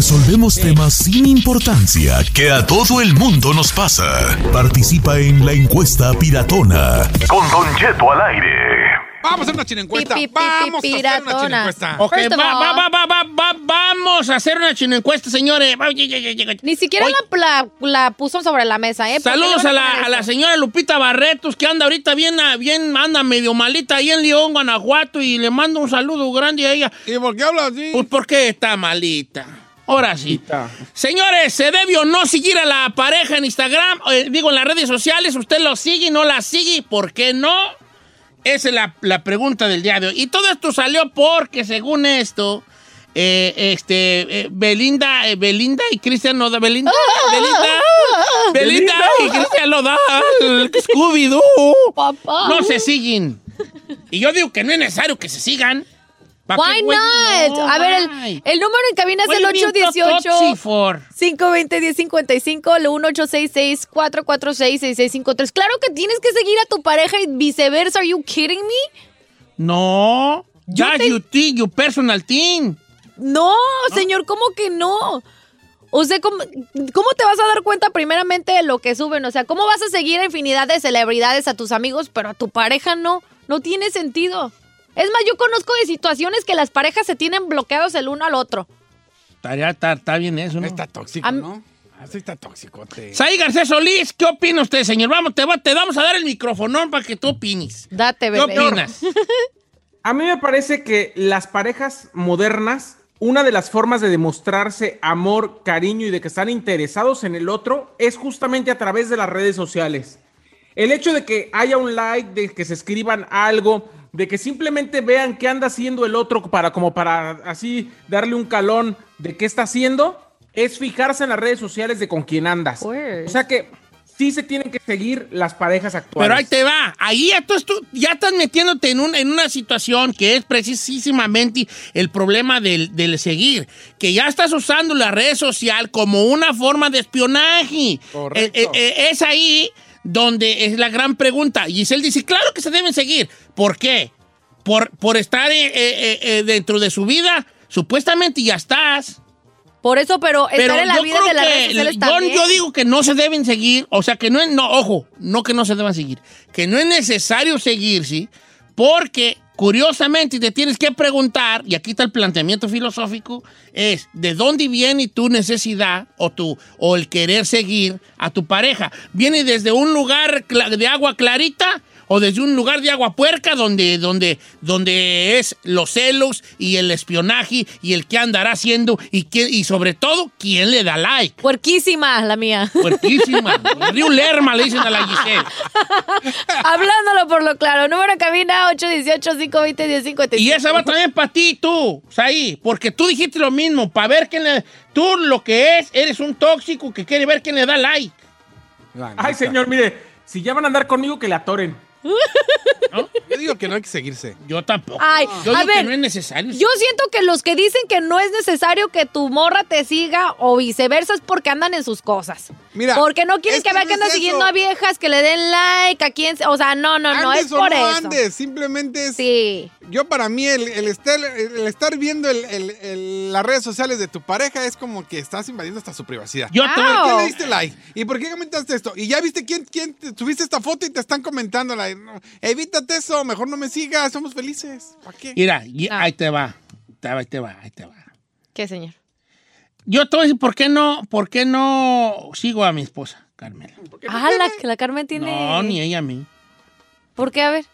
Resolvemos temas sin importancia que a todo el mundo nos pasa. Participa en la encuesta piratona. Con Don Cheto al aire. Vamos a hacer una chinencuesta. Pi, pi, pi, Vamos a hacer una piratona. chinencuesta. Ok, First of va, all- va, va, va, va, va- vamos a hacer una chino encuesta, señores. Ni siquiera la, la, la puso sobre la mesa, ¿eh? ¿Por qué Saludos a la, a señora Lupita Barretos, que anda ahorita bien, bien, anda medio malita ahí en León, Guanajuato, y le mando un saludo grande a ella. ¿Y por qué hablas así? Pues porque está malita. Ahora sí. Señores, ¿se debe o no seguir a la pareja en Instagram? Eh, digo, en las redes sociales, ¿usted lo sigue, no la sigue? ¿Por qué no? Esa es la, la pregunta del día de hoy. Y todo esto salió porque, según esto, eh, este, eh, Belinda, eh, Belinda y Cristian Nodal, Belinda, Belinda, Belinda y Cristian Nodal, Scooby-Doo, Papá. no se siguen. Y yo digo que no es necesario que se sigan. ¿Pa' Why not? No, a ver, el, el número en cabina es el do you mean, 818 toxic for? 520-1055, el 1866-446-6653. Claro que tienes que seguir a tu pareja y viceversa. Are you kidding me? No. Yo That's te- your thing, your personal thing. No, señor, ¿cómo que no? O sea, ¿cómo, cómo te vas a dar cuenta primeramente de lo que suben? O sea, ¿cómo vas a seguir a infinidad de celebridades a tus amigos, pero a tu pareja no? No tiene sentido. Es más, yo conozco de situaciones que las parejas se tienen bloqueados el uno al otro. Estaría- Está, está bien eso, ¿no? Está tóxico, Am- ¿no? Así está tóxico. Te... Saí Garcés Solís, ¿qué opina usted, señor? Vamos, te, va- te vamos a dar el micrófono para que tú opines. Date, ¿Qué bebé. opinas? A mí me parece que las parejas modernas, una de las formas de demostrarse amor, cariño y de que están interesados en el otro es justamente a través de las redes sociales. El hecho de que haya un like, de que se escriban algo, de que simplemente vean qué anda haciendo el otro para como para así darle un calón de qué está haciendo, es fijarse en las redes sociales de con quién andas. Word. O sea que sí se tienen que seguir las parejas actuales. Pero ahí te va. Ahí ya, tú, tú- ya estás metiéndote en, un- en una situación que es precisamente el problema del, del seguir. Que ya estás usando la red social como una forma de espionaje. Correcto. Eh, eh, eh, es ahí donde es la gran pregunta. Giselle dice, claro que se deben seguir. ¿Por qué? Por, por estar eh, eh, eh, dentro de su vida. Supuestamente ya estás. Por eso, pero, Pero estar en la yo vida creo de las que redes sociales yo, también. yo digo que no se deben seguir, o sea, que no es, no, ojo, no que no se deban seguir, que no es necesario seguir, ¿sí? Porque, curiosamente, te tienes que preguntar, y aquí está el planteamiento filosófico, es ¿de dónde viene tu necesidad o, tu, o el querer seguir a tu pareja? ¿Viene desde un lugar de agua clarita? O desde un lugar de agua puerca donde, donde, donde es los celos y el espionaje y el qué andará haciendo y, qué, y sobre todo quién le da like. Puerquísima, la mía. Fuertísima. Río Lerma le dicen a la Giselle. Hablándolo por lo claro. Número en cabina 818-520-1055. Y esa va también para ti, tú, Saí, porque tú dijiste lo mismo, para ver quién le... Tú lo que es, eres un tóxico que quiere ver quién le da like. Ay, señor, mire, si ya van a andar conmigo, que le atoren. Yo digo que no hay que seguirse. Yo tampoco. Ay, Yo a digo que no es necesario. Yo siento que los que dicen que no es necesario que tu morra te siga o viceversa es porque andan en sus cosas. Mira, porque no quieren es que vea no que andan es siguiendo eso. a viejas, que le den like, a quien... O sea, no, no, no, Andes es o por no eso. andes, simplemente es... Sí. Yo para mí el, el estar, el estar viendo el- el- el- las redes sociales de tu pareja es como que estás invadiendo hasta su privacidad. Yo Ah. ¿Por qué le diste like? ¿Y por qué comentaste esto? ¿Y ya viste quién, quién te- subiste esta foto y te están comentando? like, no, evítate eso, mejor no me sigas, somos felices. ¿Para qué? Mira, No. ahí te va. Te va, Ahí te va, ahí te va. ¿Qué, señor? Yo te voy a decir por qué no, por qué no sigo a mi esposa, Carmela. Ah, la, que la Carmen tiene. No, ni ella a mí. ¿Por qué? A ver.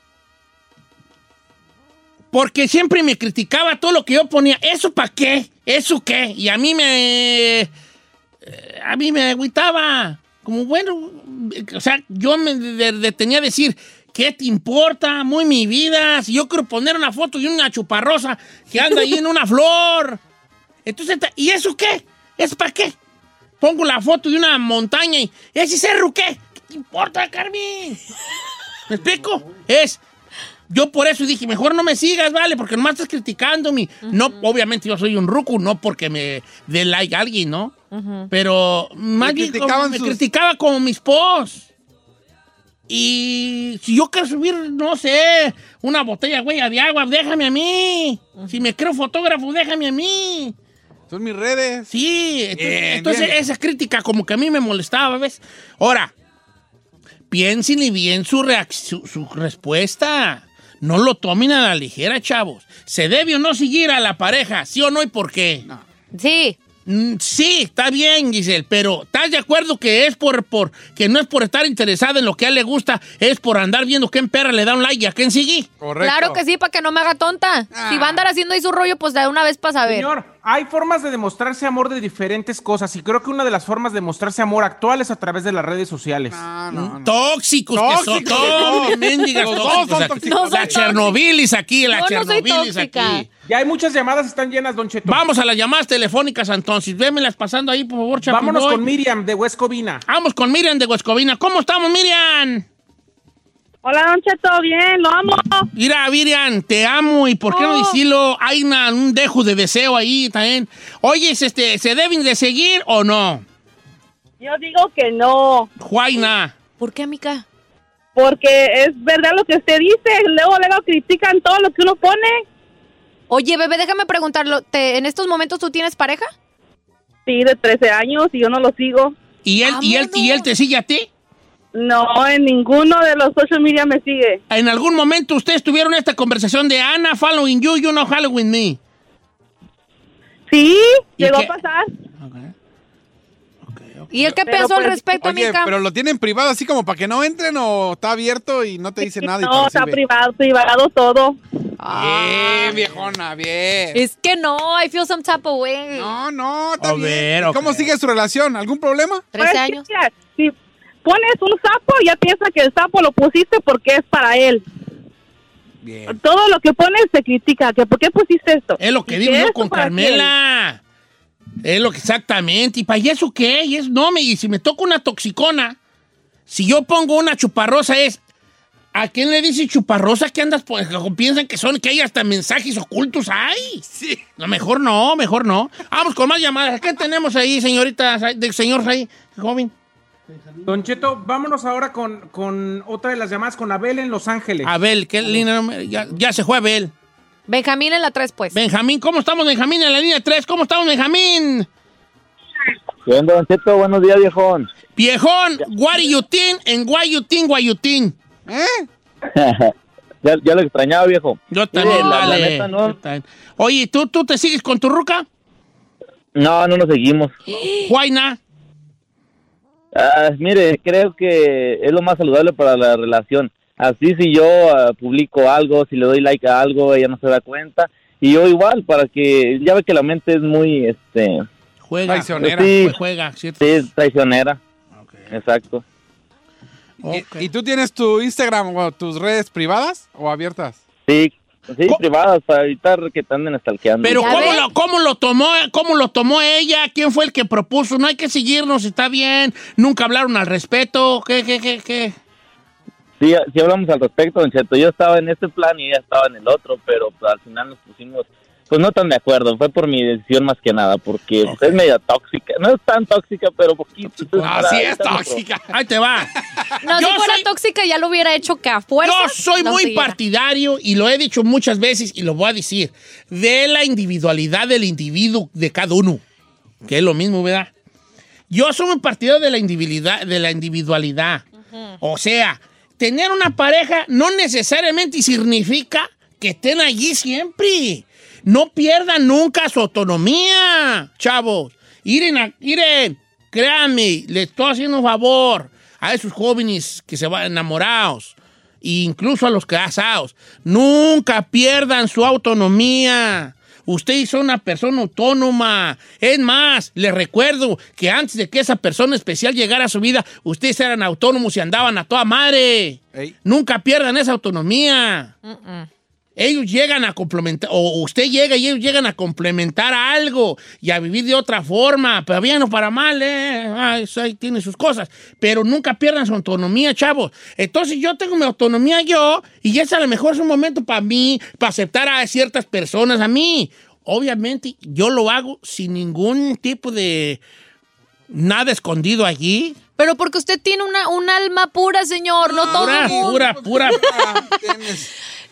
Porque siempre me criticaba todo lo que yo ponía. ¿Eso para qué? ¿Eso qué? Y a mí me. eh, A mí me agüitaba. Como bueno. O sea, yo me de- detenía a decir. ¿Qué te importa? Muy mi vida. Si yo quiero poner una foto de una chuparrosa que anda ahí en una flor. Entonces, ¿y eso qué? ¿Es para qué? Pongo la foto de una montaña y. ¿Ese cerro qué? ¿Qué te importa, Carmen? ¿Me explico? Es. Yo por eso dije, mejor no me sigas, ¿vale? Porque nomás estás criticándome. No, obviamente yo soy un ruco, no porque me dé like a alguien, ¿no? Pero más bien como criticaban me sus- criticaba como mis posts. Y si yo quiero subir, no sé, una botella, güey, de agua, déjame a mí. Si me creo fotógrafo, déjame a mí. Son mis redes. Sí, entonces, Bien, entonces bien. esa crítica como que a mí me molestaba, ¿ves? Ahora, piénsenle bien su, su, su respuesta. No lo tomen a la ligera, chavos. ¿Se debe o no seguir a la pareja? ¿Sí o no y por qué? Sí. Mm, Sí, está bien, Giselle, pero ¿estás de acuerdo que es por, por que no es por estar interesada en lo que a él le gusta, es por andar viendo quién perra le da un like y a quién sigue? Correcto. Claro que sí, para que no me haga tonta. Ah. Si va a andar haciendo ahí su rollo, pues de una vez para saber. Señor, hay formas de demostrarse amor de diferentes cosas y creo que una de las formas de mostrarse amor actual es a través de las redes sociales. No, no, no. Tóxicos, que son Tóxicos, todos, no. mendigas tóxicos son tóxicos. No, son la Chernobylis aquí, la Chernobylis aquí. Ya hay muchas llamadas, están llenas, Don Cheto. Vamos a las llamadas telefónicas entonces. Vémelas pasando ahí, por favor, Chapi Vámonos con Miriam de Huescovina. Vamos con Miriam de Huescovina. ¿Cómo estamos, Miriam? Hola, Don Cheto, bien, lo amo. Mira, Miriam, te amo y por qué no Oh. decirlo, hay una- un dejo de deseo ahí también. Oye, este, ¿se deben de seguir o no? Yo digo que no, Juaina. ¿Por qué, amiga? porque es verdad lo que usted dice. Luego, luego critican todo lo que uno pone. Oye, bebé, déjame preguntarlo. ¿te- ¿En estos momentos tú tienes pareja? Sí, de 13 años y yo no lo sigo. ¿Y él, y, él, ¿Y él te sigue a ti? No, en ninguno de los social media me sigue. ¿En algún momento ustedes tuvieron esta conversación de Ana following you, you no following me? Sí, ¿Y llegó qué? a pasar. ¿Y él qué Pero, pensó al pues, respecto, Oye, amiga? pero lo tienen privado así como para que no entren o está abierto y no te dice nada. y No, está recibe? privado, privado todo. Bien, viejona, bien. Es que no, I feel some type of way. No, no, está A bien. ver, ¿Y ¿Cómo sigue su relación? ¿Algún problema? 13 Pues, años. Pones un sapo, ya piensa que el sapo lo pusiste porque es para él. Bien. Todo lo que pones se critica. que ¿Por qué pusiste esto? Es lo que ¿Y digo yo con Carmela. Es lo que exactamente. ¿Y para eso qué? Y es, no, me, y si me toca una toxicona, si yo pongo una chuparrosa es. ¿A quién le dice chuparrosa que andas? Pues, piensan que son, que hay hasta mensajes ocultos ahí. Sí. No, mejor no, mejor no. Vamos con más llamadas. ¿Qué tenemos ahí, señorita, de señor ahí, joven? Don Cheto, vámonos ahora con, con otra de las llamadas con Abel en Los Ángeles. Abel, qué línea, ya, ya se fue Abel. Benjamín en la 3, pues. Benjamín, ¿cómo estamos, Benjamín, en la línea 3? ¿Cómo estamos, Benjamín? ¿Qué onda, Don Cheto? Buenos días, viejón. Viejón, guariyutín, en guayutín, guayutín. ¿Eh? ya, ya lo extrañaba, viejo. Yo también, Sí, la- la vale. neta, no. Yo también. Oye, ¿tú, ¿tú te sigues con tu ruca? No, no nos seguimos. Juaina. Ah, mire, creo que es lo más saludable para la relación. Así si yo ah, publico algo, si le doy like a algo, ella no se da cuenta. Y yo igual, para que, ya ve que la mente es muy, este, Juega. Traicionera. Sí. Juega, ¿cierto? sí, traicionera. Exacto. ¿Y-. ¿Y, tú tienes tu Instagram o tus redes privadas o abiertas? Sí, sí, privadas, para evitar que te anden stalkeando. Pero ¿Ya ¿cómo lo, cómo lo tomó, cómo lo tomó ella? ¿Quién fue el que propuso? No hay que seguirnos, está bien. Nunca hablaron al respeto. ¿Qué, qué, qué, qué? Sí, sí hablamos al respecto, Don Cheto. Yo estaba en este plan y ella estaba en el otro, pero pues, al final nos pusimos, pues no tan de acuerdo. Fue por mi decisión más que nada, porque es media tóxica. No es tan tóxica, pero poquito. Para sí es tóxica. Ahí te va. No, Yo si fuera soy- tóxica ya lo hubiera hecho que a fuerza. Yo soy muy siguiera. partidario, y lo he dicho muchas veces y lo voy a decir, de la individualidad del individuo de cada uno. Que es lo mismo, ¿verdad? Yo soy muy partidario de la individualidad. De la individualidad. O sea, tener una pareja no necesariamente significa que estén allí siempre. No pierdan nunca su autonomía, chavos. Iren, a- Iren, créanme, le estoy haciendo un favor a esos jóvenes que se van enamorados, e incluso a los casados. Nunca pierdan su autonomía. Ustedes son una persona autónoma. Es más, les recuerdo que antes de que esa persona especial llegara a su vida, ustedes eran autónomos y andaban a toda madre. Ey. Nunca pierdan esa autonomía. Ellos llegan a complementar, o usted llega y ellos llegan a complementar a algo y a vivir de otra forma, para bien o para mal, ¿eh? Ah, eso ahí tiene sus cosas. Pero nunca pierdan su autonomía, chavos. Entonces yo tengo mi autonomía yo y ese a lo mejor es un momento para mí, para aceptar a ciertas personas a mí. Obviamente yo lo hago sin ningún tipo de nada escondido allí. Pero porque usted tiene una, un alma pura, señor. No, todo Pura, el mundo- pura, pura.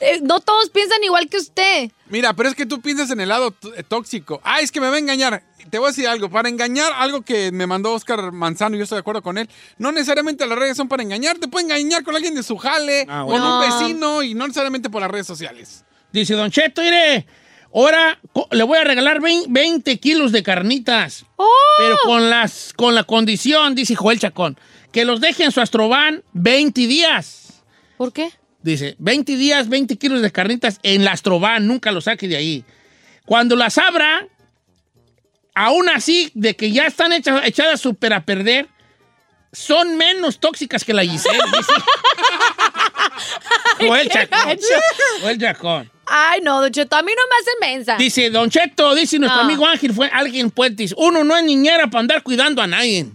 Eh, no todos piensan igual que usted. Mira, pero es que tú piensas en el lado eh, tóxico. Ah, es que me va a engañar. Te voy a decir algo. Para engañar, algo que me mandó Oscar Manzano, y yo estoy de acuerdo con él. No necesariamente las redes son para engañar. Te puede engañar con alguien de su jale, Ah, con un No. vecino, y no necesariamente por las redes sociales. Dice Don Cheto, mire, ahora le voy a regalar vein- 20 kilos de carnitas. ¡Oh! Pero con, las, con la condición, dice Joel Chacón, que los deje en su astroban 20 días. ¿Por qué? Dice, 20 días, 20 kilos de carnitas en la astroban, nunca los saque de ahí. Cuando las abra, aún así, de que ya están hechas, echadas súper a perder, son menos tóxicas que la Giselle, dice. Joel Chacón. Joel Chacón. Ay, no, Don Cheto, a mí no me hacen mensa. Dice Don Cheto, dice nuestro No. amigo Ángel, fue alguien puentes. Uno no es niñera para andar cuidando a nadie.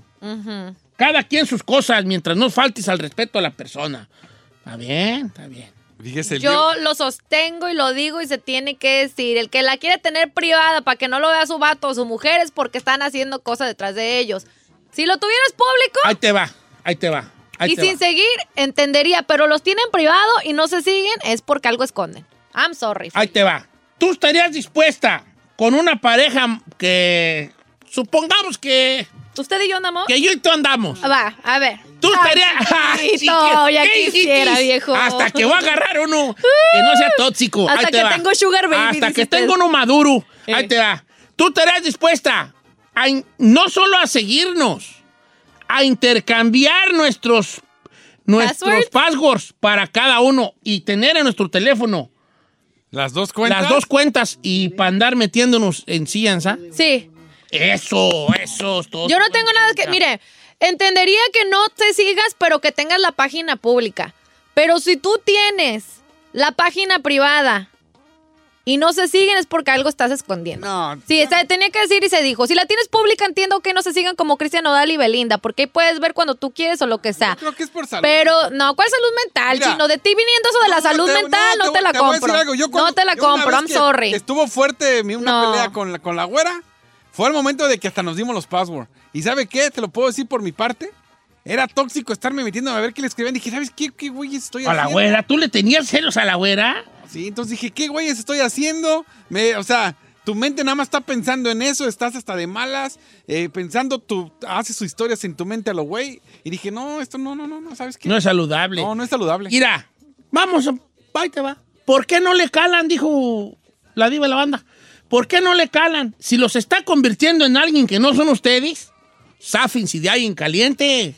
Cada quien sus cosas, mientras no faltes al respeto a la persona. Está bien, está bien. Fíjese, Yo lo sostengo y lo digo y se tiene que decir. El que la quiere tener privada para que no lo vea su vato o su mujer es porque están haciendo cosas detrás de ellos. Si lo tuvieras público Ahí te va, ahí te va. Ahí y te sin va. seguir, entendería. Pero los tienen privado y no se siguen es porque algo esconden. I'm sorry. Ahí te va. ¿Tú estarías dispuesta con una pareja que supongamos que, ¿Usted y yo andamos? que yo y tú andamos? Va, a ver. Tú estarías... chiquito, chiquito, ya ¿qué quisiera, viejo. Hasta que voy a agarrar uno que no sea tóxico. Hasta Ahí te que va. tengo sugar baby, Hasta dice que usted. tengo uno maduro. Ahí Eh. te va. Tú estarías dispuesta a no solo a seguirnos, a intercambiar nuestros, nuestros ¿Password? passwords para cada uno y tener en nuestro teléfono Las dos cuentas. las dos cuentas y para andar metiéndonos en cianza. Sí. Eso, eso es todo. Yo no tengo nada que. Mire, entendería que no te sigas, pero que tengas la página pública. Pero si tú tienes la página privada y no se siguen, es porque algo estás escondiendo. No. Sí, está- tenía que decir y se dijo. Si la tienes pública, entiendo que no se sigan como Cristian Odal y Belinda, porque ahí puedes ver cuando tú quieres o lo que sea. Creo que es por salud. Pero, no, ¿cuál salud mental, Mira. chino? De ti viniendo eso de la No, salud te- mental, no, te, la voy a decir compro. Yo no cuando- te la yo compro, I'm sorry. Estuvo fuerte una No. pelea con la, con la güera. Fue el momento de que hasta nos dimos los passwords. ¿Y sabe qué? Te lo puedo decir por mi parte. Era tóxico estarme metiéndome a ver qué le escribían. Dije, ¿sabes qué, qué güeyes estoy A la haciendo? güera, ¿tú le tenías celos a la güera? Sí, entonces dije, ¿qué güeyes estoy haciendo? Me, o sea, tu mente nada más está pensando en eso, estás hasta de malas, eh, pensando, tú haces sus historias en tu mente a lo güey. Y dije, no, esto no, no, no, no, ¿sabes qué? No es saludable. No, no es saludable. Mira, vamos, ahí te va. ¿Por qué no le calan? Dijo la diva de la banda. ¿Por qué no le calan? Si los está convirtiendo en alguien que no son ustedes, safen si de alguien caliente.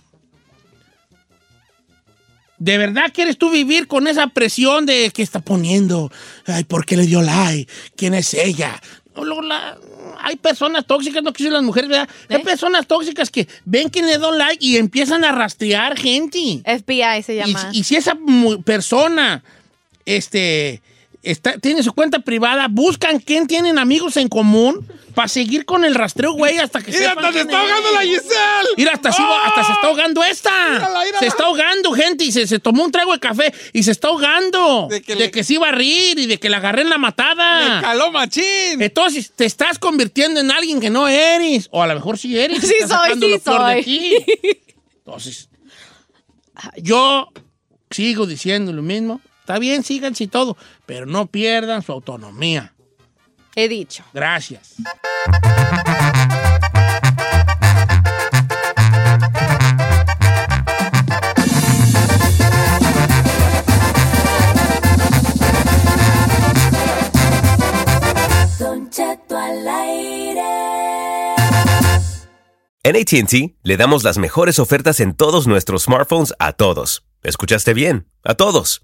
¿De verdad quieres tú vivir con esa presión de que está poniendo? Ay, ¿por qué le dio like? ¿Quién es ella? No, la- hay personas tóxicas, no quisiera las mujeres, ¿verdad? Hay ¿Eh? personas tóxicas que ven quién le dio like y empiezan a rastrear gente. FBI se llama. y si esa persona este, está, tiene su cuenta privada, buscan quién tienen amigos en común para seguir con el rastreo, güey, hasta que ¡Mira, sepan hasta se está es. ahogando la Giselle! Mira, hasta, sí, ¡Ah! hasta se está ahogando esta. Mírala, mírala. Se está ahogando, gente, y se, se tomó un trago de café y se está ahogando. De De que que, le- se iba a rir y de que la agarré en la ¡Me matada. caló machín! Entonces, te estás convirtiendo en alguien que no eres. O a lo mejor sí eres. Sí soy, sí de soy. Entonces, yo sigo diciendo lo mismo. Está bien, síganse y todo, pero no pierdan su autonomía. He dicho. Gracias. Don Cheto al aire. En ATT le damos las mejores ofertas en todos nuestros smartphones a todos. ¿Escuchaste bien? A todos.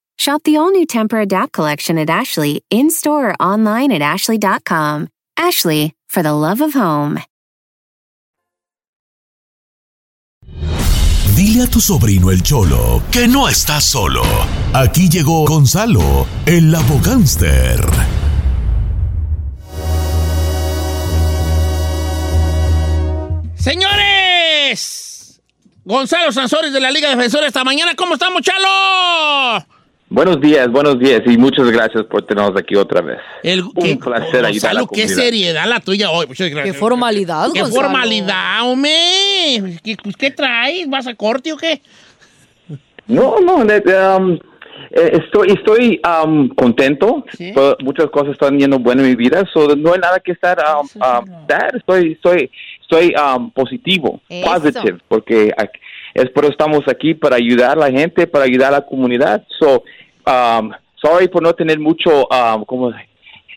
Shop the all new Temper Adapt collection at Ashley in store or online at ashley.com. Ashley, for the love of home. Dile a tu sobrino el Cholo que no está solo. Aquí llegó Gonzalo, el abogánster. Señores, Gonzalo Sansores de la Liga Defensora esta mañana. ¿Cómo estamos, Chalo? Buenos días, buenos días y muchas gracias por tenernos aquí otra vez. El, Un qué- placer ayudar a la qué seriedad la tuya hoy. Muchas gracias. Qué formalidad, Qué Gonzalo. formalidad, hombre. ¿Qué, pues, ¿qué traes? ¿Vas a corte o qué? No, no, um, eh, estoy, estoy um, contento. Todo- Muchas cosas están yendo bueno en mi vida, so no hay nada que estar um, um, sad. Estoy, estoy, estoy um, positivo, Eso. positive, porque aquí- es por eso estamos aquí para ayudar a la gente, para ayudar a la comunidad. So, um, sorry por no tener mucho, um, como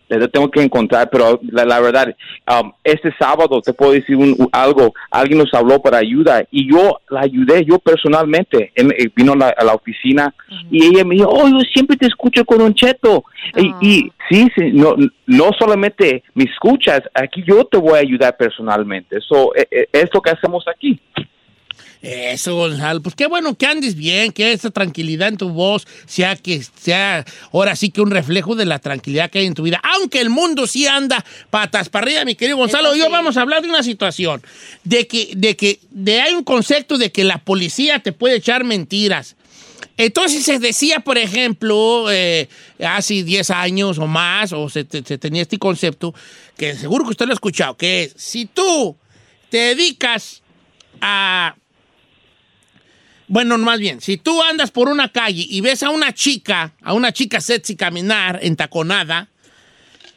le tengo que encontrar, pero la, la verdad, um, este sábado te puedo decir un- algo, alguien nos habló para ayuda y yo la ayudé, yo personalmente, Él, eh, vino a la, a la oficina y ella me dijo, oh, yo siempre te escucho con un cheto. Y, y sí, sí, no, no solamente me escuchas, aquí yo te voy a ayudar personalmente. Eso es lo que hacemos aquí. Eso, Gonzalo. Pues qué bueno que andes bien, que esa tranquilidad en tu voz sea que sea ahora sí que un reflejo de la tranquilidad que hay en tu vida. Aunque el mundo sí anda patas para arriba, mi querido Gonzalo. Hoy vamos a hablar de una situación de que, de que de hay un concepto de que la policía te puede echar mentiras. Entonces se decía, por ejemplo, eh, hace 10 años o más, o se, se tenía este concepto, que seguro que usted lo ha escuchado, que es, si tú te dedicas a bueno, más bien, si tú andas por una calle y ves a una chica, a una chica sexy caminar entaconada,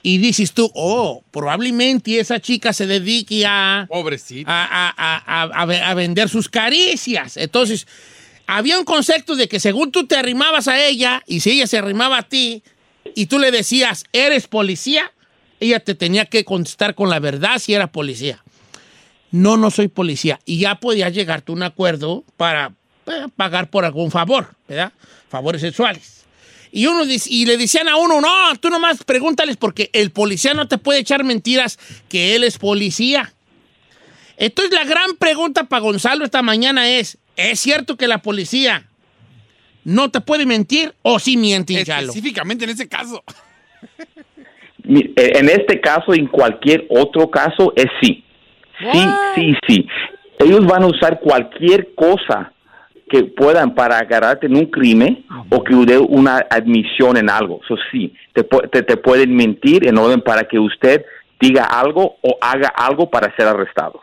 y dices tú, oh, probablemente esa chica se dedique a, Pobrecita. a, a- a- a- a ve- a vender sus caricias. Entonces, había un concepto de que según tú te arrimabas a ella, y si ella se arrimaba a ti, y tú le decías, ¿eres policía? Ella te tenía que contestar con la verdad si era policía no, no soy policía. Y ya podías llegarte a un acuerdo para pagar por algún favor, ¿verdad? Favores sexuales. Y, uno dice- y le decían a uno, no, tú nomás pregúntales porque el policía no te puede echar mentiras que él es policía. Entonces la gran pregunta para Gonzalo esta mañana es, ¿es cierto que la policía no te puede mentir o sí mienten, Chalo? Específicamente en ese caso. Eh, En este caso y en cualquier otro caso es sí. Sí, sí, sí. Ellos van a usar cualquier cosa que puedan para agarrarte en un crimen o que dé una admisión en algo. Eso sí, te, te, te pueden mentir en orden para que usted diga algo o haga algo para ser arrestado.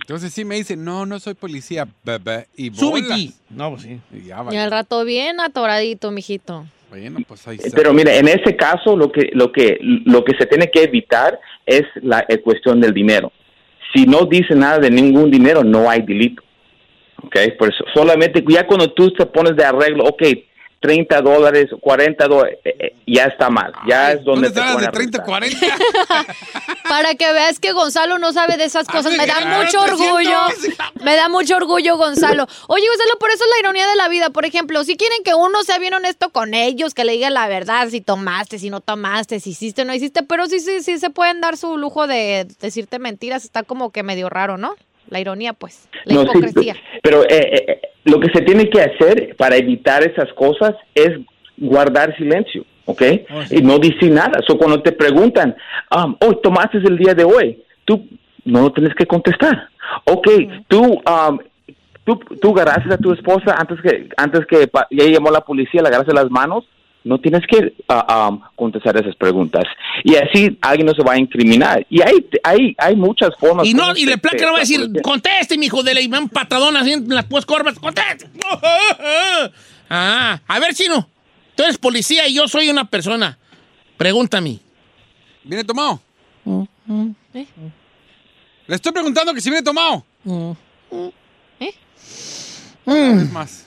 Entonces sí me dicen, no, no soy policía, bebé. Y Súbete. No, pues sí. Y ya, Y vale. al rato bien atoradito, mijito. Bueno, pues ahí está. Pero mire, en ese caso lo que lo que lo que se tiene que evitar es la eh, cuestión del dinero. Si no dice nada de ningún dinero, no hay delito. ¿Ok? Por eso, solamente ya cuando tú te pones de arreglo, ok, 30 dólares, 40 dólares, eh, eh, ya está mal. Ya es donde te de a 30, arrestar. 40. Para que veas que Gonzalo no sabe de esas cosas. Me da mucho 300. orgullo. Me da mucho orgullo, Gonzalo. Oye, Gonzalo, por eso es la ironía de la vida. Por ejemplo, si quieren que uno sea bien honesto con ellos, que le diga la verdad, si tomaste, si no tomaste, si hiciste o no hiciste, pero sí, sí, sí se pueden dar su lujo de decirte mentiras. Está como que medio raro, ¿no? La ironía, pues. La No, sí, hipocresía. pero eh, eh, eh, lo que se tiene que hacer para evitar esas cosas es guardar silencio, ¿ok? Y no decir nada. So, cuando te preguntan, um, oh, tomaste el día de hoy, tú no lo tienes que contestar. Ok, tú, um, tú, tú agarraste a tu esposa antes que, antes que ella llamó a la policía, le agarraste las manos, no tienes que um, contestar esas preguntas. Y así alguien no se va a incriminar. Y hay, hay, hay muchas formas. Y no, y le se- placa no va a decir, policía- conteste, mijo de la y un patadón así en las pues corvas, conteste. Ah, a ver, chino. Tú eres policía y yo soy una persona. Pregúntame. ¿Viene tomado? Le estoy preguntando que si viene tomado. Es más.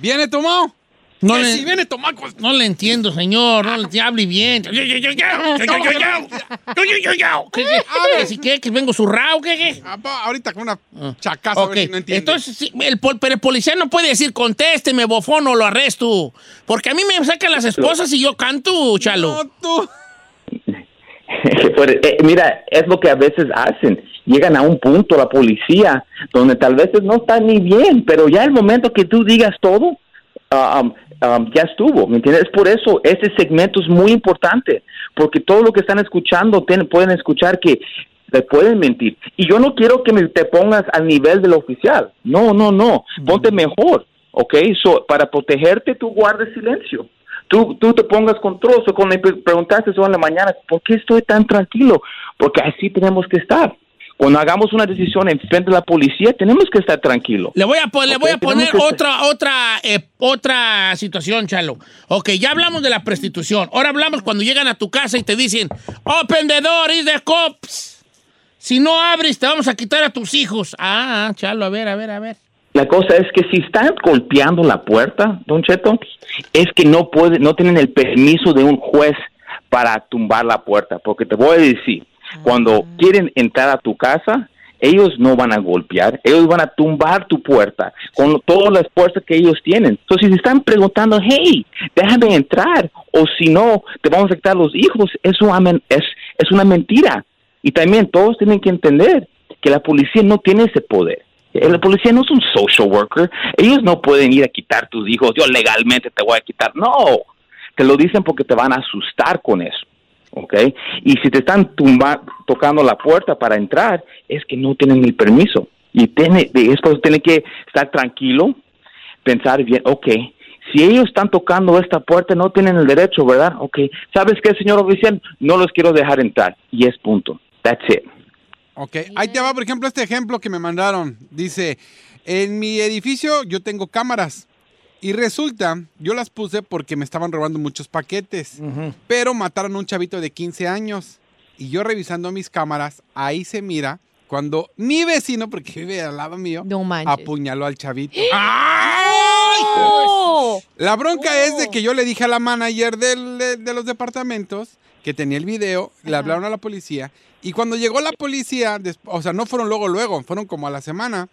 ¿Viene tomado? No le, si viene tomado. pues, no le entiendo, señor. No le hable bien. ¿Qué, qué, qué, qué? ¿Qué, qué, qué, qué? ¿Qué, qué? ¿Que si qué? ¿Que vengo zurrao? ¿Qué, qué? ah, Ahorita con una chacaza, a Ok, ver si no entiende. entonces, sí, el, pol- pero el policía no puede decir, contésteme, bofón, o lo arresto. Porque a mí me sacan las esposas y yo canto, chalo. No, tú. Pues, eh, mira, es lo que a veces hacen. Llegan a un punto la policía donde tal vez no está ni bien, pero ya el momento que tú digas todo, ah, um, um, ya estuvo, ¿me entiendes? Por eso este segmento es muy importante, porque todo lo que están escuchando tienen- pueden escuchar que te pueden mentir. Y yo no quiero que me, te pongas al nivel del oficial. No, no, no. Ponte mejor, ¿ok? So, para protegerte, tú guardes silencio. Tú, tú te pongas control. So, cuando me pre- preguntaste eso en la mañana, ¿por qué estoy tan tranquilo? Porque así tenemos que estar. Cuando hagamos una decisión en frente de la policía, tenemos que estar tranquilos. Le voy a, le voy poner otra, otra, eh, otra situación, Chalo. Ok, ya hablamos de la prostitución. Ahora hablamos cuando llegan a tu casa y te dicen, open the door, is the cops. Si no abres, te vamos a quitar a tus hijos. Ah, Chalo, a ver, a ver, a ver. La cosa es que si están golpeando la puerta, Don Cheto, es que no puede, no tienen el permiso de un juez para tumbar la puerta, porque te voy a decir, cuando quieren entrar a tu casa, ellos no van a golpear, ellos van a tumbar tu puerta con todas las puertas que ellos tienen. Entonces, si se están preguntando, hey, déjame entrar, o si no, te vamos a quitar los hijos, es una, es, es una mentira. Y también todos tienen que entender que la policía no tiene ese poder. La policía no es un social worker. Ellos no pueden ir a quitar tus hijos. Yo legalmente te voy a quitar. No. Te lo dicen porque te van a asustar con eso. ¿Ok? Y si te están tumba- tocando la puerta para entrar, es que no tienen el permiso. Y tiene, de eso tiene que estar tranquilo, pensar bien, ok, si ellos están tocando esta puerta, no tienen el derecho, ¿verdad? Ok, ¿sabes qué, señor oficial? No los quiero dejar entrar. Y es punto. That's it. Ok, ahí te va, por ejemplo, este ejemplo que me mandaron. Dice, en mi edificio yo tengo cámaras. Y resulta, yo las puse porque me estaban robando muchos paquetes. Pero mataron a un chavito de 15 años. Y yo revisando mis cámaras, ahí se mira cuando mi vecino, porque vive al lado mío, apuñaló al chavito. La bronca es de que yo le dije a la manager del- de, de los departamentos que tenía el video, le hablaron a la policía y cuando llegó la policía, o sea, no fueron luego, luego, fueron como a la semana,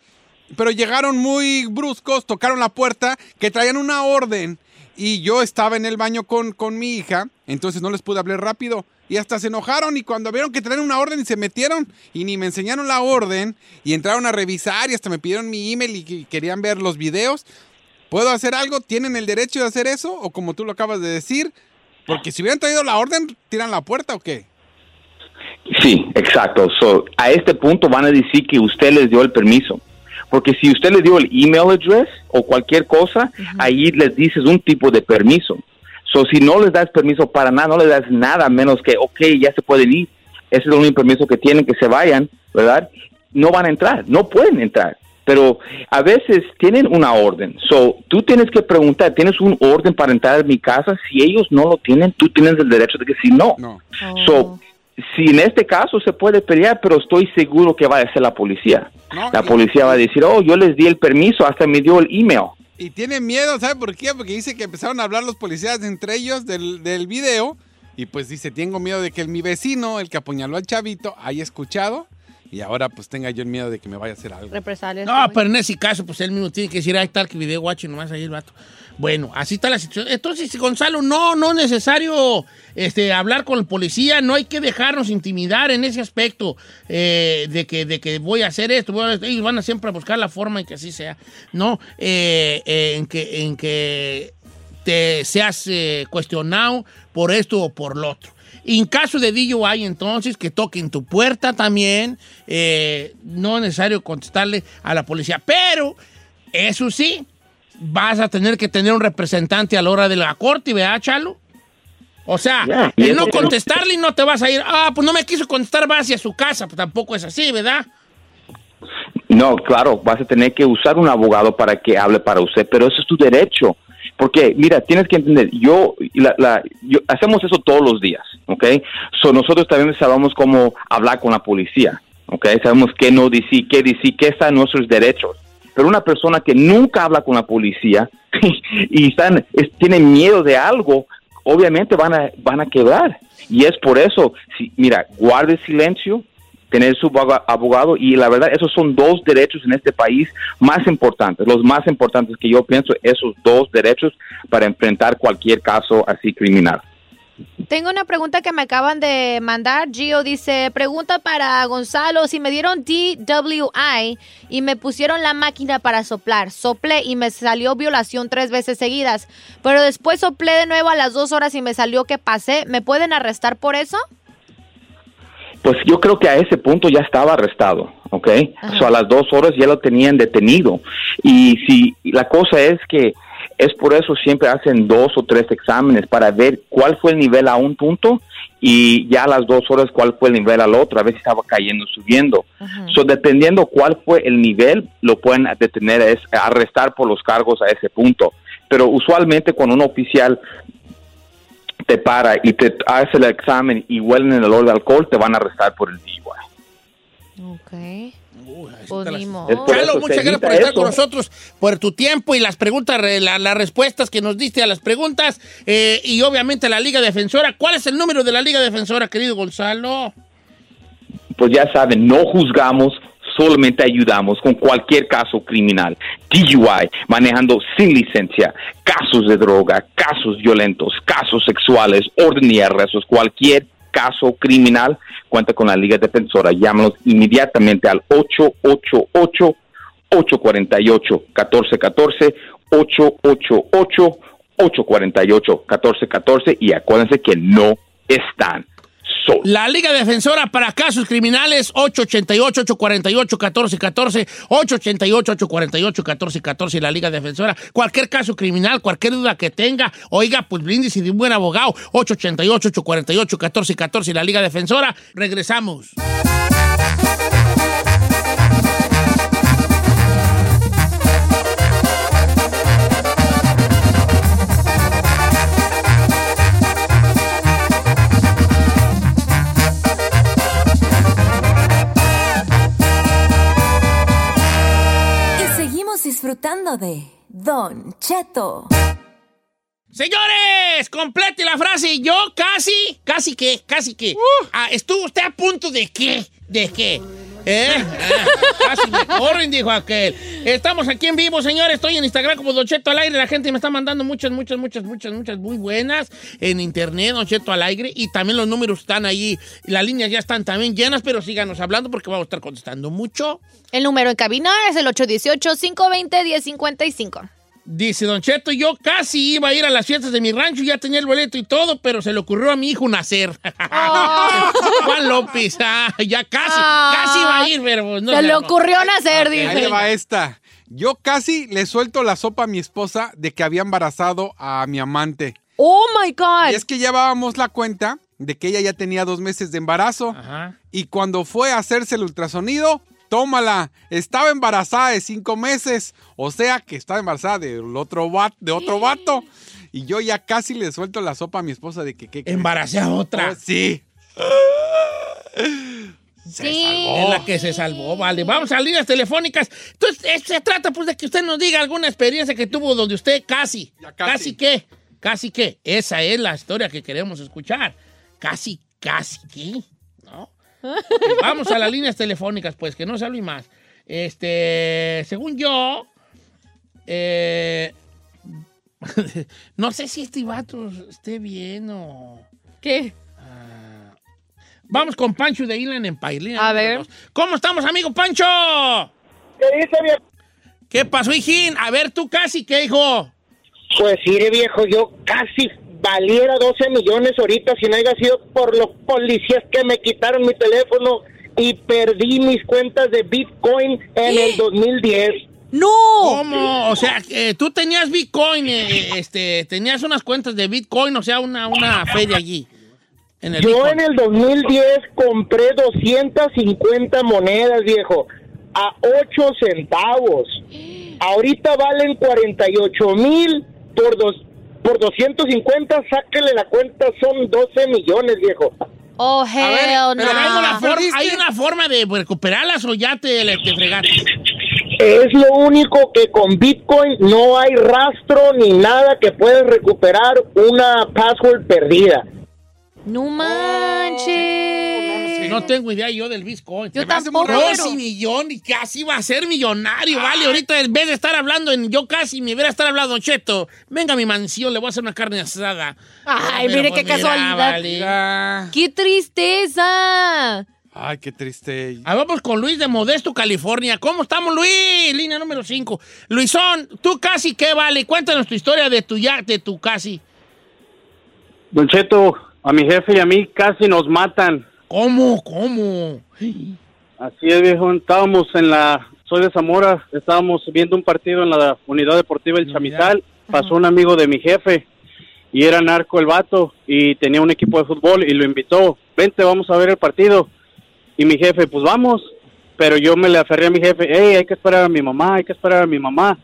pero llegaron muy bruscos, tocaron la puerta, que traían una orden y yo estaba en el baño con, con mi hija, entonces no les pude hablar rápido. Y hasta se enojaron y cuando vieron que traían una orden y se metieron y ni me enseñaron la orden y entraron a revisar y hasta me pidieron mi email y que- querían ver los videos. ¿Puedo hacer algo? ¿Tienen el derecho de hacer eso? O como tú lo acabas de decir, porque si hubieran traído la orden, ¿tiran la puerta o qué? Sí, exacto. So, a este punto van a decir que usted les dio el permiso. Porque si usted le dio el email address o cualquier cosa, ahí les dices un tipo de permiso. So, si no les das permiso para nada, no les das nada menos que, ok, ya se pueden ir. Ese es el único permiso que tienen, que se vayan, ¿verdad? No van a entrar, no pueden entrar. Pero a veces tienen una orden. So, tú tienes que preguntar, ¿tienes un orden para entrar a mi casa? Si ellos no lo tienen, tú tienes el derecho de que si no. So, si en este caso se puede pelear, pero estoy seguro que va a ser la policía. la policía va a decir, oh, yo les di el permiso, hasta me dio el email. Y tiene miedo, ¿sabe por qué? Porque dice que empezaron a hablar los policías entre ellos del, del video. Y pues dice, tengo miedo de que mi vecino, el que apuñaló al chavito, haya escuchado. Y ahora pues tenga yo el miedo de que me vaya a hacer algo. Represalias. No, pero en ese caso, pues él mismo tiene que decir, ahí está el que video guacho, nomás ahí el vato. Bueno, así está la situación. Entonces, Gonzalo, no, no es necesario este, hablar con el policía, no hay que dejarnos intimidar en ese aspecto eh, de, que, de que voy a hacer esto, voy a- ellos van a siempre a buscar la forma en que así sea. No, eh, eh, en, que, en que te seas eh, cuestionado por esto o por lo otro. En caso de DUI, entonces, que toquen tu puerta también, eh, no es necesario contestarle a la policía. Pero, eso sí, vas a tener que tener un representante a la hora de la corte, ¿verdad, Chalo? O sea, Ya, y el eso no contestarle y no te vas a ir, ah, pues no me quiso contestar, va hacia su casa, pues tampoco es así, ¿verdad? No, claro, vas a tener que usar un abogado para que hable para usted, pero eso es tu derecho. Porque, mira, tienes que entender, yo, la- la- yo- hacemos eso todos los días, ¿ok? So, nosotros también sabemos cómo hablar con la policía, ¿ok? Sabemos qué no decir, qué decir, qué están nuestros derechos. Pero una persona que nunca habla con la policía y están, es- tienen miedo de algo, obviamente van a, van a quebrar. Y es por eso, si, mira, guarde silencio, tener su aboga- abogado y la verdad esos son dos derechos en este país más importantes, los más importantes que yo pienso, esos dos derechos para enfrentar cualquier caso así criminal. Tengo una pregunta que me acaban de mandar. Gio dice, pregunta para Gonzalo, si me dieron DWI y me pusieron la máquina para soplar, soplé y me salió violación tres veces seguidas, pero después soplé de nuevo a las dos horas y me salió que pasé, ¿me pueden arrestar por eso? Pues yo creo que a ese punto ya estaba arrestado, ¿ok? So, a las dos horas ya lo tenían detenido. Y si la cosa es que es por eso siempre hacen dos o tres exámenes para ver cuál fue el nivel a un punto y ya a las dos horas cuál fue el nivel al otro, a ver si estaba cayendo, subiendo. So, dependiendo cuál fue el nivel, lo pueden detener, es arrestar por los cargos a ese punto. Pero usualmente cuando un oficial te para y te hace el examen y huelen el olor de alcohol, te van a arrestar por el DUI. Ok. Pues ni modo. Es por Chalo, eso muchas gracias por estar eso. con nosotros, por tu tiempo y las preguntas, re- la- las respuestas que nos diste a las preguntas eh, y obviamente la Liga Defensora. ¿Cuál es el número de la Liga Defensora, querido Gonzalo? Pues ya saben, no juzgamos, solamente ayudamos con cualquier caso criminal. DUI, manejando sin licencia, casos de droga, casos violentos, casos sexuales, orden y arrestos, cualquier caso criminal, cuenta con la Liga Defensora. Llámanos inmediatamente al 888 848-1414, 888-848-1414 y acuérdense que no están La Liga Defensora para Casos Criminales, 888-848-1414, 888-848-1414, la Liga Defensora. Cualquier caso criminal, cualquier duda que tenga, oiga, pues brindis de un buen abogado, 888-848-1414, la Liga Defensora. Regresamos. Disfrutando de Don Cheto. Señores, complete la frase. Yo casi, casi que, casi que. Ah, ¿Estuvo usted a punto de qué? ¿De qué? ¿Eh? Ah, casi corren, dijo aquel. Estamos aquí en vivo, señores. Estoy en Instagram como Don Cheto al aire. La gente me está mandando muchas, muchas, muchas, muchas, muchas muy buenas en internet, Don Cheto al aire. Y también los números están ahí. Las líneas ya están también llenas, pero síganos hablando porque vamos a estar contestando mucho. El número en cabina es el 818-520-1055. Dice Don Cheto, yo casi iba a ir a las fiestas de mi rancho, ya tenía el boleto y todo, pero se le ocurrió a mi hijo nacer. Juan López, ah, ya casi, Ah. casi iba a ir, pero pues, no Se le ocurrió nacer, Ahí dice. le va esta. Yo casi le suelto la sopa a mi esposa de que había embarazado a mi amante. Oh my God. Y es que llevábamos la cuenta de que ella ya tenía dos meses de embarazo. Y cuando fue a hacerse el ultrasonido, tómala. Estaba embarazada de cinco meses. O sea que estaba embarazada del otro va- de otro vato. Y yo ya casi le suelto la sopa a mi esposa de que... que Embaracé a otra. Oh, sí. Sí. Es la que se salvó, vale. Vamos a líneas telefónicas. Entonces, se trata pues de que usted nos diga alguna experiencia que tuvo donde usted casi, casi, qué, casi qué. Esa es la historia que queremos escuchar. Casi, casi. Ok, Vamos a las líneas telefónicas, pues, que no se hable más. Este, según yo, eh, no sé si este vato esté bien o... ¿Qué? Vamos con Pancho de Inland Empire. línea A ver. dos. ¿Cómo estamos, amigo Pancho? ¿Qué dice, viejo? ¿Qué pasó, hijín? A ver, tú casi, ¿qué, hijo? Pues mire, viejo, yo casi valiera 12 millones ahorita si no haya sido por los policías que me quitaron mi teléfono y perdí mis cuentas de Bitcoin en el 2010. ¡No! ¿Cómo? O sea, eh, tú tenías Bitcoin, eh, este, tenías unas cuentas de Bitcoin, o sea, una, una feria allí. En el Yo Bitcoin. en el 2010 compré 250 monedas, viejo, a 8 centavos. Ahorita valen 48 mil por, dos, por 250, sáquele la cuenta, son 12 millones, viejo. Oh, hell Pero hay, una no. forma, hay una forma de recuperarlas o ya te, te fregaste. Es lo único que con Bitcoin no hay rastro ni nada que puedas recuperar una password perdida. No manches. No tengo idea yo del Bitcoin. Yo tampoco, y millón y casi va a ser millonario, vale. Ahorita en vez de estar hablando en yo casi, me hubiera estar hablando Don Cheto. Venga a mi mansión, le voy a hacer una carne asada. Ay, Pero, mire pues, qué mira, casualidad. vale. Ah, ¡Qué tristeza! Ay, qué triste. Ah, vamos con Luis de Modesto, California. ¿Cómo estamos, Luis? Línea número 5. Luisón, tú casi, ¿qué vale? Cuéntanos tu historia de tu ya, de tu casi. Don Cheto, a mi jefe y a mí casi nos matan. ¿Cómo? ¿Cómo? Así es, viejo. Estábamos en la... Soy de Zamora. Estábamos viendo un partido en la Unidad Deportiva El Chamizal. Pasó un amigo de mi jefe y era narco el vato y tenía un equipo de fútbol y lo invitó. Vente, vamos a ver el partido. Y mi jefe, pues vamos. Pero yo me le aferré a mi jefe. Hey, hay que esperar a mi mamá, hay que esperar a mi mamá.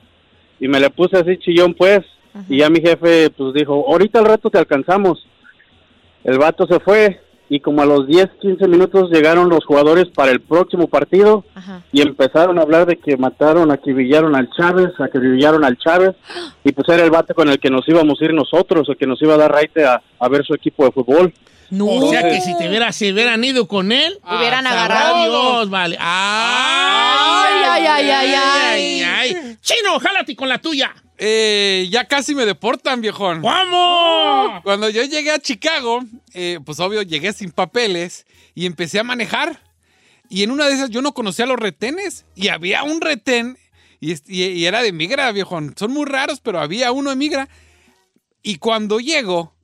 Y me le puse así chillón, pues. Y ya mi jefe, pues dijo, ahorita al rato te alcanzamos. El vato se fue y como a los 10, 15 minutos llegaron los jugadores para el próximo partido y empezaron a hablar de que mataron, acribillaron al Chávez, acribillaron al Chávez y pues era el vato con el que nos íbamos a ir nosotros, el que nos iba a dar raite a, a ver su equipo de fútbol. O sea que si te hubiera, si hubieran ido con él, Hubieran sabrá agarrado. Dios, vale. Ay, Ay, ay, ay, ay, ay. Chino, jálate con la tuya. Eh, ya casi me deportan, viejón. ¡Vamos! Cuando yo llegué a Chicago, eh, pues obvio llegué sin papeles y empecé a manejar. Y en una de esas yo no conocía los retenes y había un retén y, es- y- y era de migra, viejón. Son muy raros, pero había uno de migra. Y cuando llego,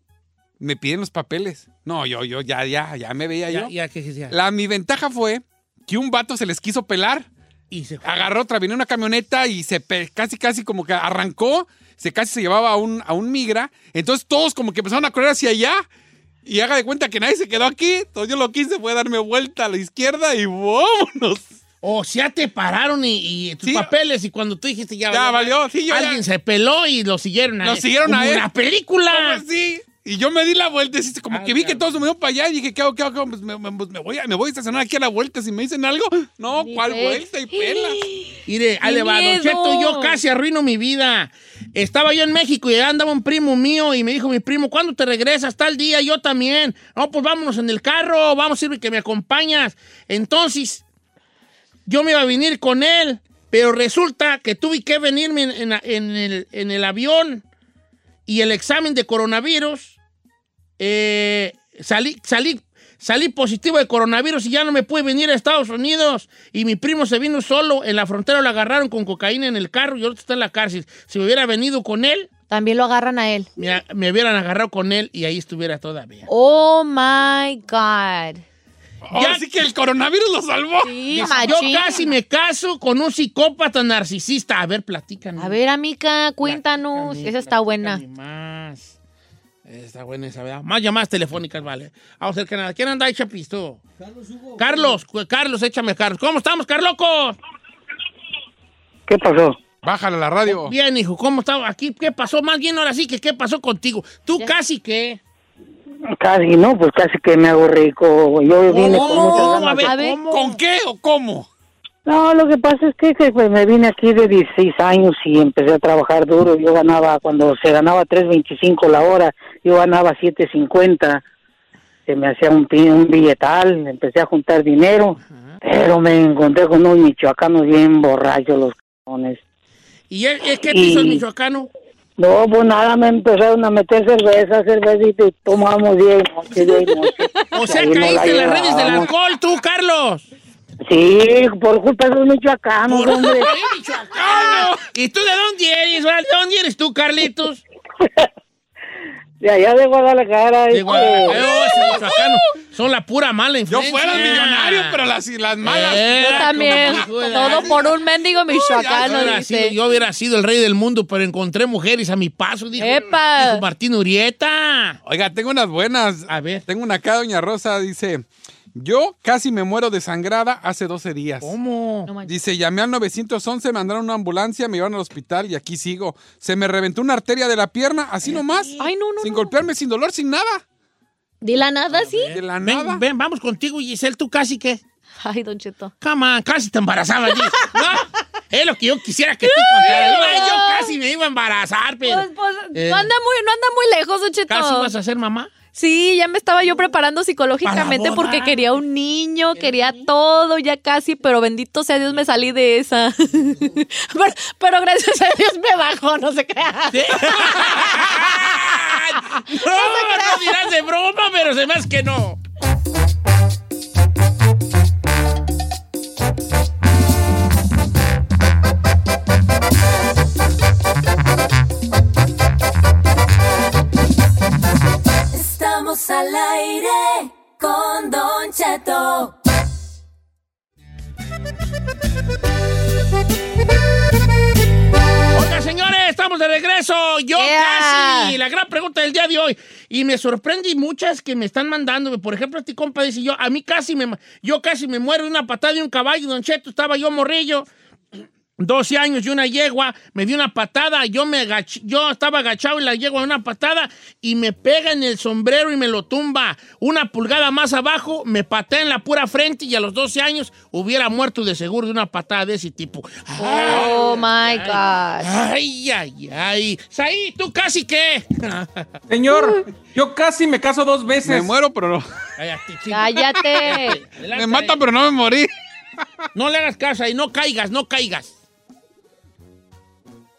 me piden los papeles. No, yo, yo, ya, ya, ya me veía Ya, yo. ya, que ya. La, mi ventaja fue que un vato se les quiso pelar. Y se Agarró otra, vino una camioneta y se casi, casi como que arrancó. Se casi se llevaba a un, a un migra. Entonces todos como que empezaron a correr hacia allá. Y haga de cuenta que nadie se quedó aquí. Entonces yo lo que hice fue darme vuelta a la izquierda y vámonos. O sea, te pararon y, y tus papeles y cuando tú dijiste ya, Ya valió, sí, yo ya- alguien se peló y lo siguieron a Lo siguieron a él. una película. ¿Cómo así? Y yo me di la vuelta, así, como que vi que todos se movieron para allá y dije, ¿qué hago, qué hago? Pues me, me- pues me voy a, me voy a estacionar aquí a la vuelta. Si me dicen algo, no, ¿cuál vuelta y pelas? Mire, ahí ¡Qué le va, Don miedo! Cheto, yo casi arruino mi vida. Estaba yo en México y andaba un primo mío y me dijo mi primo, ¿cuándo te regresas? Tal día, yo también. No, pues vámonos en el carro, vamos a ir que me acompañas. Entonces, yo me iba a venir con él, pero resulta que tuve que venirme en, en- en el, en el avión y el examen de coronavirus, eh, salí, salí, salí positivo de coronavirus y ya no me pude venir a Estados Unidos. Y mi primo se vino solo, en la frontera lo agarraron con cocaína en el carro y ahorita está en la cárcel. Si me hubiera venido con él, También lo agarran a él. me, me hubieran agarrado con él y ahí estuviera todavía. Oh my God. Ahora sí que el coronavirus lo salvó. Sí, yo casi me caso con un psicópata narcisista. A ver, platícanos. A ver, amiga, cuéntanos. Esa está buena. Más. Está buena esa, ¿verdad? Más llamadas telefónicas, vale. Vamos a ver qué nada. ¿Quién anda ahí, Chapisto? Carlos, cu- Carlos, échame Carlos. ¿Cómo estamos, Carlocos? ¿Qué pasó? Bájale la radio. Bien, hijo, ¿cómo estamos? Aquí, ¿qué pasó? Más bien ahora sí que qué pasó contigo. Tú casi que. Casi, no, pues casi que me hago rico. Yo vine con muchas ganas. A de- ver, ¿Con qué o cómo? No, lo que pasa es que, que, pues, me vine aquí de 16 años y empecé a trabajar duro. Yo ganaba, cuando se ganaba 3.25 la hora, yo ganaba 7.50. Se me hacía un, un billetal, empecé a juntar dinero, pero me encontré con unos michoacanos bien borrachos los cabrones. ¿Y es, es que te hizo el michoacano? No, pues nada, me empezaron a meter cerveza, cervecita y tomamos día y noche, día y noche. O sea, caíste en las redes del alcohol, tú, Carlos. Sí, por culpa de los michoacanos, hombre. Ay, michoacano. ¿Y tú de dónde eres? ¿De dónde eres tú, Carlitos? De allá de Guadalajara. De este, Guadalajara. Oh, michoacano. Son la pura mala Yo influencia. fuera millonario, pero las, las malas. Eh, Yo también. Todo por un mendigo michoacano, Yo hubiera dice. sido- yo hubiera sido el rey del mundo, pero encontré mujeres a mi paso, dijo, ¡Epa! dijo Martín Urieta. Oiga, tengo unas buenas. A ver. Tengo una acá, doña Rosa, dice... Yo casi me muero desangrada hace 12 días. ¿Cómo? Dice, llamé al 911, me mandaron una ambulancia, me llevaron al hospital y aquí sigo. Se me reventó una arteria de la pierna, así nomás. Ay, no, no, Sin no. golpearme, sin dolor, sin nada. ¿De la nada, sí? De la Ven, nada. ven, vamos contigo, Giselle, tú casi que. Ay, Don Cheto. Come on, casi te embarazaba allí. No, es lo que yo quisiera que tú contaras. Yo casi me iba a embarazar, pero. Pues, pues, Eh. no, anda muy, no anda muy lejos, Don Cheto. ¿Casi vas a ser mamá? Sí, ya me estaba yo preparando psicológicamente porque quería un niño, quería todo, ya casi, pero bendito sea Dios me salí de esa. pero, pero gracias a Dios me bajó, no se crea. No, no dirás de broma, pero se hace que no. Regreso. Yo Yeah. casi. La gran pregunta del día de hoy. Y me sorprende muchas que me están mandando. Por ejemplo, este compa dice yo, a mí casi me, yo casi me muero de una patada de un caballo, Don Cheto. Estaba yo morrillo. 12 años y una yegua, me dio una patada, yo me agaché- yo estaba agachado y la yegua una patada y me pega en el sombrero y me lo tumba. Una pulgada más abajo, me patea en la pura frente y a los 12 años hubiera muerto de seguro de una patada de ese tipo. Oh my God. Ay, ay, ay. Saí, ¿tú casi qué? Señor, yo casi me caso dos veces. Me muero, pero no. Cállate, chico. Cállate. Me matan, pero no me morí. No le hagas caso y no caigas, no caigas.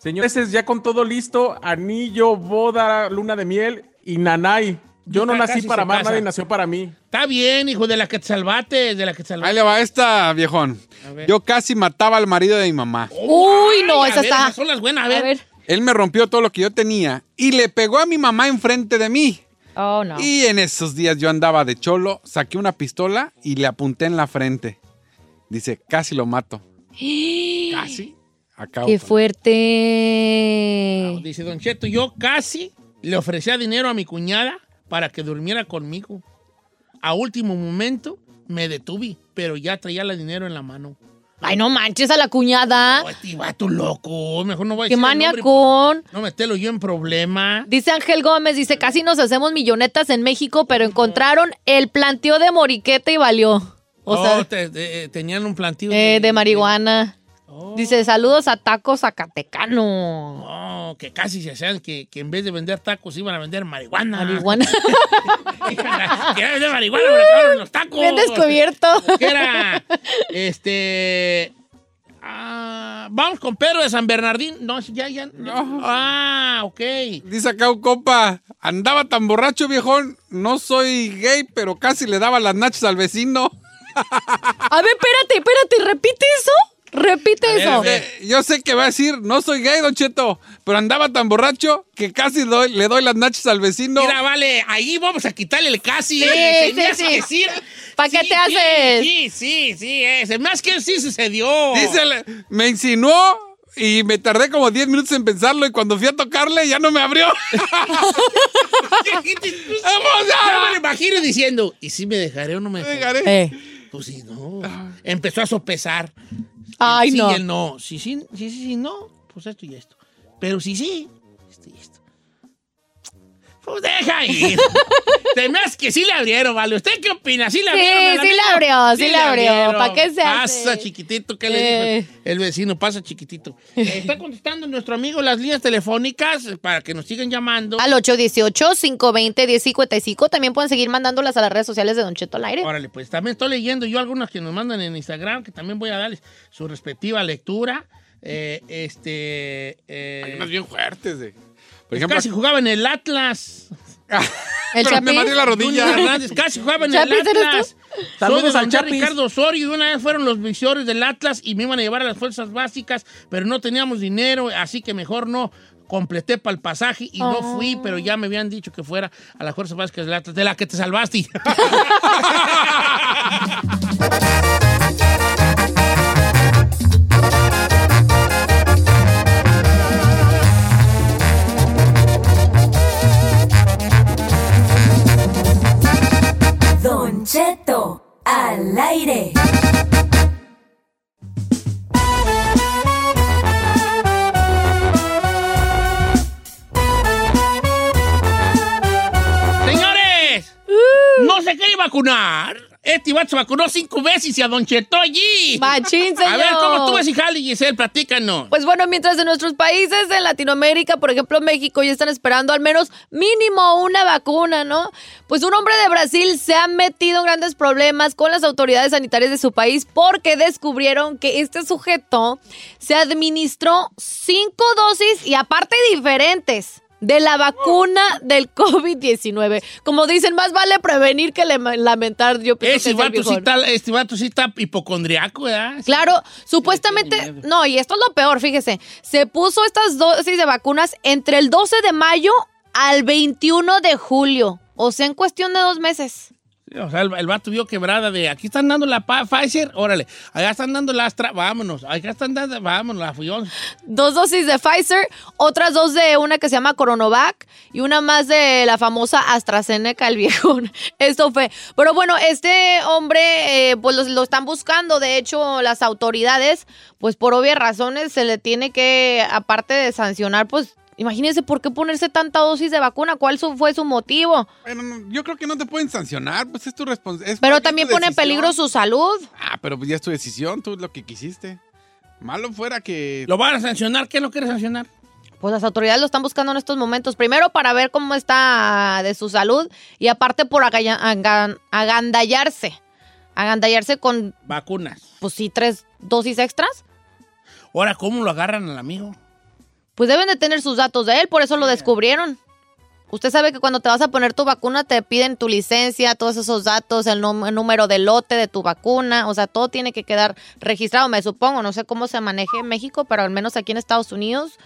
Señor, veces ya con todo listo, anillo, boda, luna de miel y nanay. Yo no nací para casa. nadie nació para mí. Está bien, hijo de la que te salvaste, de la que te salvaste. Ahí le va esta, viejón. Yo casi mataba al marido de mi mamá. Uy, no, Ay, esa a ver, está. son las buenas, a A ver. ver. Él me rompió todo lo que yo tenía y le pegó a mi mamá enfrente de mí. Oh, no. Y en esos días yo andaba de cholo, saqué una pistola y le apunté en la frente. Dice, casi lo mato. Casi. Acabo. Qué fuerte. Dice Don Cheto, yo casi le ofrecía dinero a mi cuñada para que durmiera conmigo. A último momento me detuve, pero ya traía el dinero en la mano. Ay, no manches a la cuñada. Oh, este vato loco, mejor no voy a Qué maniacón. No metelo yo en problema. Dice Ángel Gómez, dice, casi nos hacemos millonetas en México, pero encontraron el planteo de moriqueta y valió. O Oh, sea, te- te- tenían un plantío eh, de marihuana. Oh. Dice, saludos a Taco Zacatecano. Oh, que casi se hacían que, que en vez de vender tacos iban a vender marihuana. Marihuana. Querían vender marihuana, pero acabaron los tacos. Bien descubierto. Que era, este... Ah, vamos con Pedro de San Bernardín. No, ya, ya. ya. Ah, ok. Dice acá un compa, andaba tan borracho, viejón. No soy gay, pero casi le daba las nachas al vecino. A ver, espérate, espérate, repite eso. Repite eso. Eh, yo sé que va a decir, no soy gay, Don Cheto, pero andaba tan borracho que casi doy- le doy las nachas al vecino. Mira, vale, ahí vamos a quitarle el casi. Sí, Se sí, sí. decir- ¿Pa' qué Sí, te haces? Sí, sí, sí, ese. Más que sí sucedió. Dícele, me insinuó y me tardé como 10 minutos en pensarlo y cuando fui a tocarle ya no me abrió. Vamos ya. me lo imagino diciendo, ¿y si me dejaré o no me dejaré? Eh. Pues sí, no. Empezó a sopesar. Ay, sí no. y el no. Sí, sí, sí, sí, sí, no. Pues esto y esto. Pero sí, sí. Esto y esto. Pues deja ir. Se me hace que sí le abrieron, ¿vale? ¿Usted qué opina? ¿Sí le Sí, abrieron? sí amigo? le abrió, sí le abrió. abrieron. ¿Pa' qué se hace? Pasa, chiquitito, ¿qué le dijo el vecino? Pasa, chiquitito. Eh, está contestando nuestro amigo las líneas telefónicas para que nos sigan llamando. Al 818-520-1055. También pueden seguir mandándolas a las redes sociales de Don Cheto al aire. Órale, pues también estoy leyendo yo algunas que nos mandan en Instagram, que también voy a darles su respectiva lectura. Eh, este. eh, Hay unas bien fuertes, de. Por ejemplo, casi jugaba en el Atlas. ¿El pero me la rodilla. Hernández casi jugaba en el. Atlas. Saludos al Chapis. Ricardo Osorio y una vez fueron los visores del Atlas y me iban a llevar a las fuerzas básicas, pero no teníamos dinero, así que mejor no completé para el pasaje y no fui, pero ya me habían dicho que fuera a las fuerzas básicas del Atlas, de la que te salvaste. Don Cheto al aire. Señores, Uh. no se quiere vacunar. Este vato se vacunó cinco veces y a Don Cheto allí. Machín, A ver, señor. ¿cómo estuvo ese jale, Giselle? Platícanos. Pues bueno, mientras en nuestros países de Latinoamérica, por ejemplo México, ya están esperando al menos mínimo una vacuna, ¿no? Pues un hombre de Brasil se ha metido en grandes problemas con las autoridades sanitarias de su país porque descubrieron que este sujeto se administró cinco dosis y aparte diferentes. De la vacuna del COVID-19. Como dicen, más vale prevenir que lamentar. Yo pienso Ese que es el vato, sí está, este vato sí está hipocondriaco, ¿verdad? Claro, supuestamente, no, y esto es lo peor, fíjese, se puso estas dosis de vacunas entre el 12 de mayo al 21 de julio, o sea, en cuestión de dos meses. O sea, el, el vato vio quebrada de aquí están dando la Pfizer, órale. Allá están dando la Astra, vámonos. Acá están dando, vámonos, la Fuyon. Dos dosis de Pfizer, otras dos de una que se llama Coronovac y una más de la famosa AstraZeneca, el viejón. Esto fue. Pero bueno, este hombre, eh, pues lo, lo están buscando. De hecho, las autoridades, pues por obvias razones, se le tiene que, aparte de sancionar, pues imagínense por qué ponerse tanta dosis de vacuna. ¿Cuál su- fue su motivo? Bueno, no, yo creo que no te pueden sancionar, pues es tu responsabilidad. Pero también pone en peligro su salud. Ah, pero pues ya es tu decisión, tú es lo que quisiste. Malo fuera que... ¿Lo van a sancionar? ¿Qué no quiere sancionar? Pues las autoridades lo están buscando en estos momentos. Primero para ver cómo está de su salud y aparte por agalla- agandallarse. Agandallarse con, Vacunas. pues sí, tres dosis extras. Ahora, ¿cómo lo agarran al amigo? Pues deben de tener sus datos de él, por eso lo descubrieron. Usted sabe que cuando te vas a poner tu vacuna te piden tu licencia, todos esos datos, el, número de lote de tu vacuna, o sea, todo tiene que quedar registrado, me supongo. No sé cómo se maneje en México, pero al menos aquí en Estados Unidos,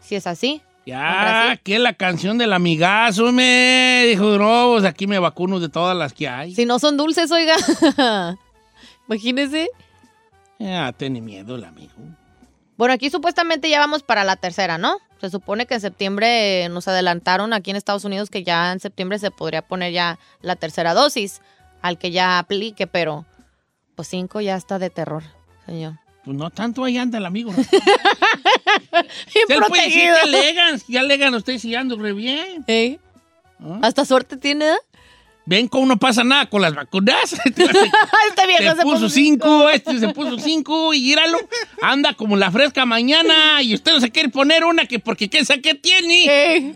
si es así. Ya, aquí es la canción del amigazo, me dijo, no, pues aquí me vacuno de todas las que hay. Si no son dulces, oiga. Imagínese. Ya, tiene miedo el amigo. Bueno, aquí supuestamente ya vamos para la tercera, ¿no? Se supone que en septiembre eh, nos adelantaron aquí en Estados Unidos que ya en septiembre se podría poner ya la tercera dosis al que ya aplique, pero pues cinco ya está de terror, señor. Pues no tanto ahí anda el amigo. Bien Él puede decir protegido. que alegan, que alegan ustedes si ando re bien. ¿Eh? Hasta suerte tiene, ¿eh? Ven, cómo no pasa nada con las vacunas. Está bien, se, puso cinco, este se puso cinco, y gíralo. Anda como la fresca mañana, y usted no se quiere poner una que porque qué saque tiene.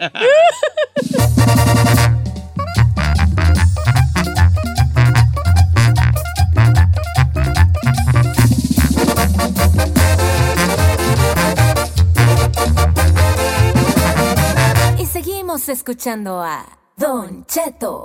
Y seguimos escuchando a Don Cheto.